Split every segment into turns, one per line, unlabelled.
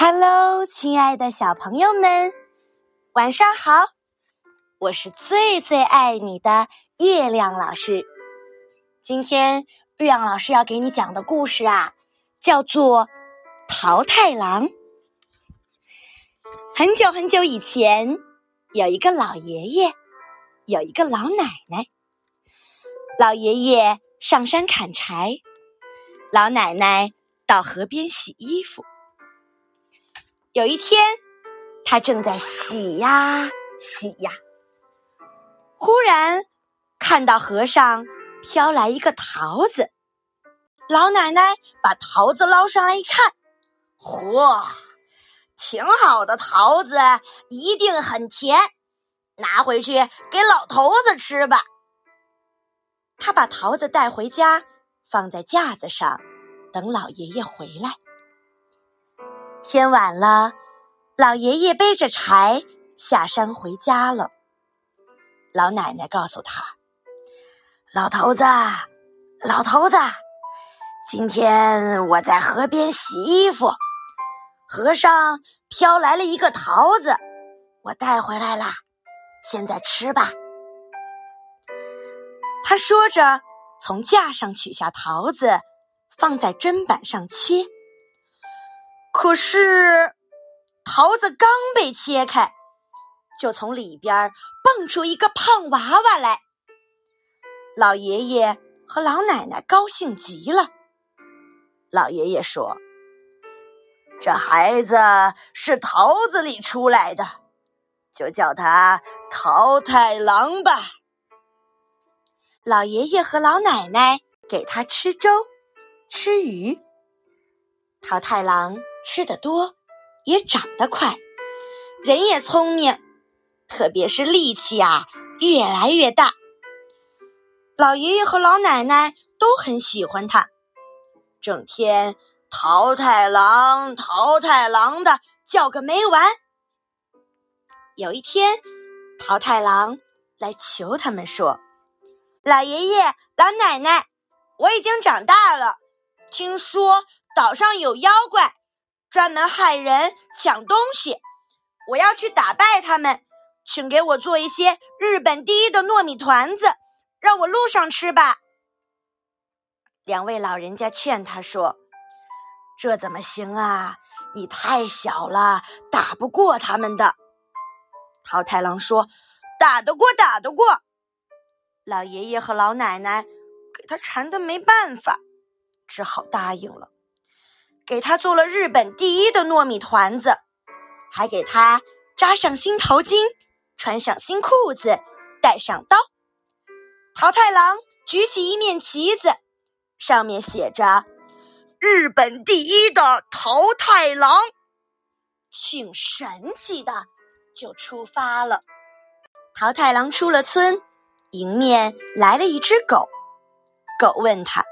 Hello，亲爱的小朋友们，晚上好！我是最最爱你的月亮老师。今天月亮老师要给你讲的故事啊，叫做《桃太郎》。很久很久以前，有一个老爷爷，有一个老奶奶。老爷爷上山砍柴，老奶奶到河边洗衣服。有一天，他正在洗呀洗呀，忽然看到河上飘来一个桃子。老奶奶把桃子捞上来一看，嚯，挺好的桃子，一定很甜，拿回去给老头子吃吧。他把桃子带回家，放在架子上，等老爷爷回来。天晚了，老爷爷背着柴下山回家了。老奶奶告诉他：“老头子，老头子，今天我在河边洗衣服，河上飘来了一个桃子，我带回来了，现在吃吧。”他说着，从架上取下桃子，放在砧板上切。可是，桃子刚被切开，就从里边蹦出一个胖娃娃来。老爷爷和老奶奶高兴极了。老爷爷说：“这孩子是桃子里出来的，就叫他桃太郎吧。”老爷爷和老奶奶给他吃粥、吃鱼。桃太郎。吃的多，也长得快，人也聪明，特别是力气啊越来越大。老爷爷和老奶奶都很喜欢他，整天桃太郎、桃太郎的叫个没完。有一天，桃太郎来求他们说：“老爷爷、老奶奶，我已经长大了，听说岛上有妖怪。”专门害人、抢东西，我要去打败他们，请给我做一些日本第一的糯米团子，让我路上吃吧。两位老人家劝他说：“这怎么行啊？你太小了，打不过他们的。”桃太郎说：“打得过，打得过。”老爷爷和老奶奶给他馋的没办法，只好答应了。给他做了日本第一的糯米团子，还给他扎上新头巾，穿上新裤子，带上刀。桃太郎举起一面旗子，上面写着“日本第一的桃太郎”，挺神气的，就出发了。桃太郎出了村，迎面来了一只狗。狗问他：“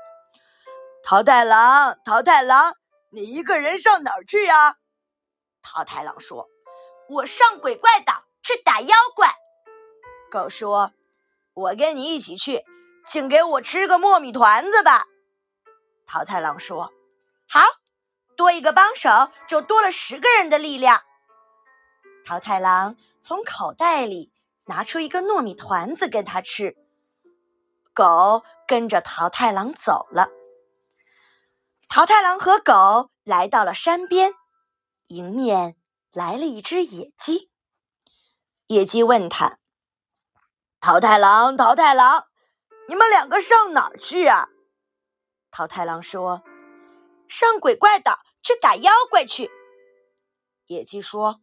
桃太郎，桃太郎。”你一个人上哪儿去呀？桃太郎说：“我上鬼怪岛去打妖怪。”狗说：“我跟你一起去，请给我吃个糯米团子吧。”桃太郎说：“好，多一个帮手就多了十个人的力量。”桃太郎从口袋里拿出一个糯米团子跟他吃，狗跟着桃太郎走了。桃太郎和狗来到了山边，迎面来了一只野鸡。野鸡问他：“桃太郎，桃太郎，你们两个上哪儿去啊？”桃太郎说：“上鬼怪岛去打妖怪去。”野鸡说：“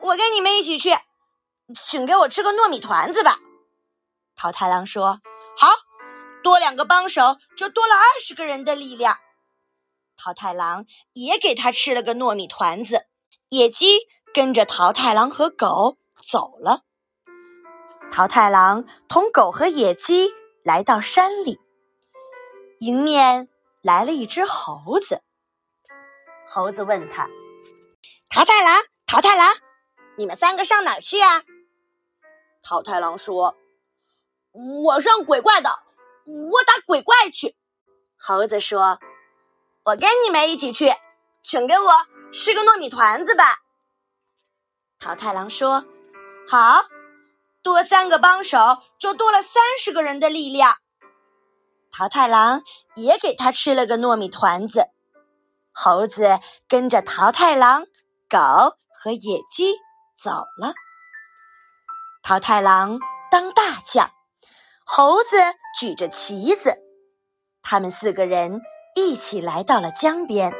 我跟你们一起去，请给我吃个糯米团子吧。”桃太郎说：“好，多两个帮手就多了二十个人的力量。”桃太郎也给他吃了个糯米团子，野鸡跟着桃太郎和狗走了。桃太郎同狗和野鸡来到山里，迎面来了一只猴子。猴子问他：“桃太郎，桃太郎，你们三个上哪儿去呀？”桃太郎说：“我上鬼怪岛，我打鬼怪去。”猴子说。我跟你们一起去，请给我吃个糯米团子吧。桃太郎说：“好，多三个帮手就多了三十个人的力量。”桃太郎也给他吃了个糯米团子。猴子跟着桃太郎、狗和野鸡走了。桃太郎当大将，猴子举着旗子，他们四个人一起来到了江边。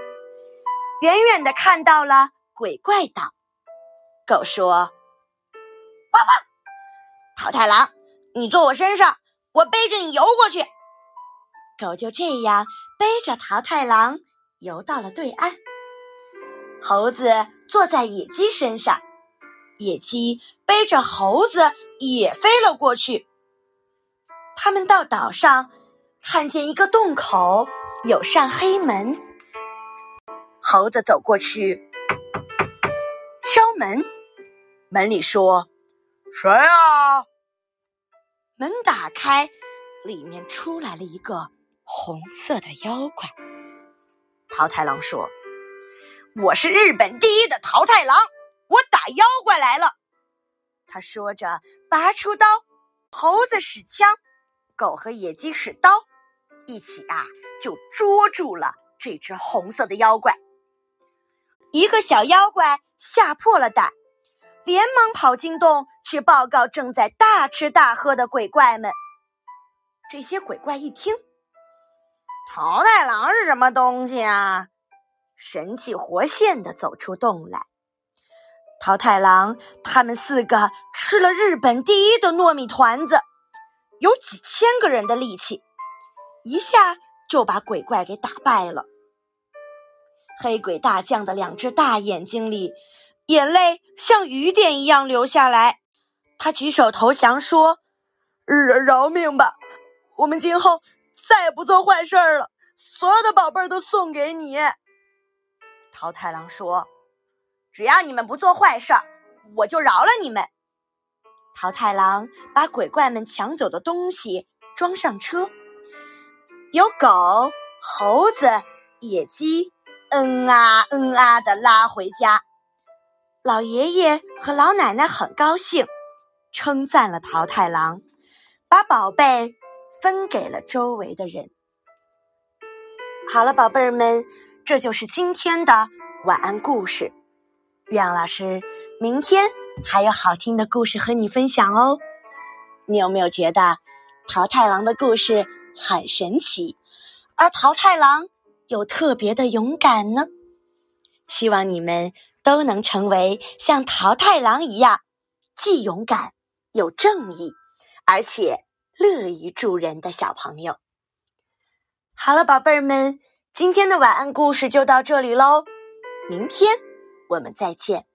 远远的看到了鬼怪岛，狗说：“汪汪！桃太郎，你坐我身上，我背着你游过去。”狗就这样背着桃太郎游到了对岸。猴子坐在野鸡身上，野鸡背着猴子也飞了过去。他们到岛上，看见一个洞口，有扇黑门。猴子走过去，敲门。门里说：“
谁啊？”
门打开，里面出来了一个红色的妖怪。桃太郎说：“我是日本第一的桃太郎，我打妖怪来了。”他说着，拔出刀。猴子使枪，狗和野鸡使刀，一起啊，就捉住了这只红色的妖怪。一个小妖怪吓破了胆，连忙跑进洞去报告正在大吃大喝的鬼怪们。这些鬼怪一听，
桃太郎是什么东西啊？
神气活现的走出洞来。桃太郎他们四个吃了日本第一的糯米团子，有几千个人的力气，一下就把鬼怪给打败了。黑鬼大将的两只大眼睛里，眼泪像雨点一样流下来。他举手投降，说：“饶饶命吧，我们今后再也不做坏事了。所有的宝贝都送给你。”桃太郎说：“只要你们不做坏事，我就饶了你们。”桃太郎把鬼怪们抢走的东西装上车，有狗、猴子、野鸡。嗯啊嗯啊的拉回家，老爷爷和老奶奶很高兴，称赞了桃太郎，把宝贝分给了周围的人。好了，宝贝儿们，这就是今天的晚安故事。月亮老师明天还有好听的故事和你分享哦。你有没有觉得桃太郎的故事很神奇？而桃太郎。又特别的勇敢呢，希望你们都能成为像桃太郎一样，既勇敢又正义，而且乐于助人的小朋友。好了，宝贝儿们，今天的晚安故事就到这里喽，明天我们再见，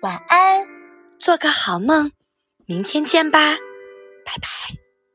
晚安，做个好梦，明天见吧，拜拜。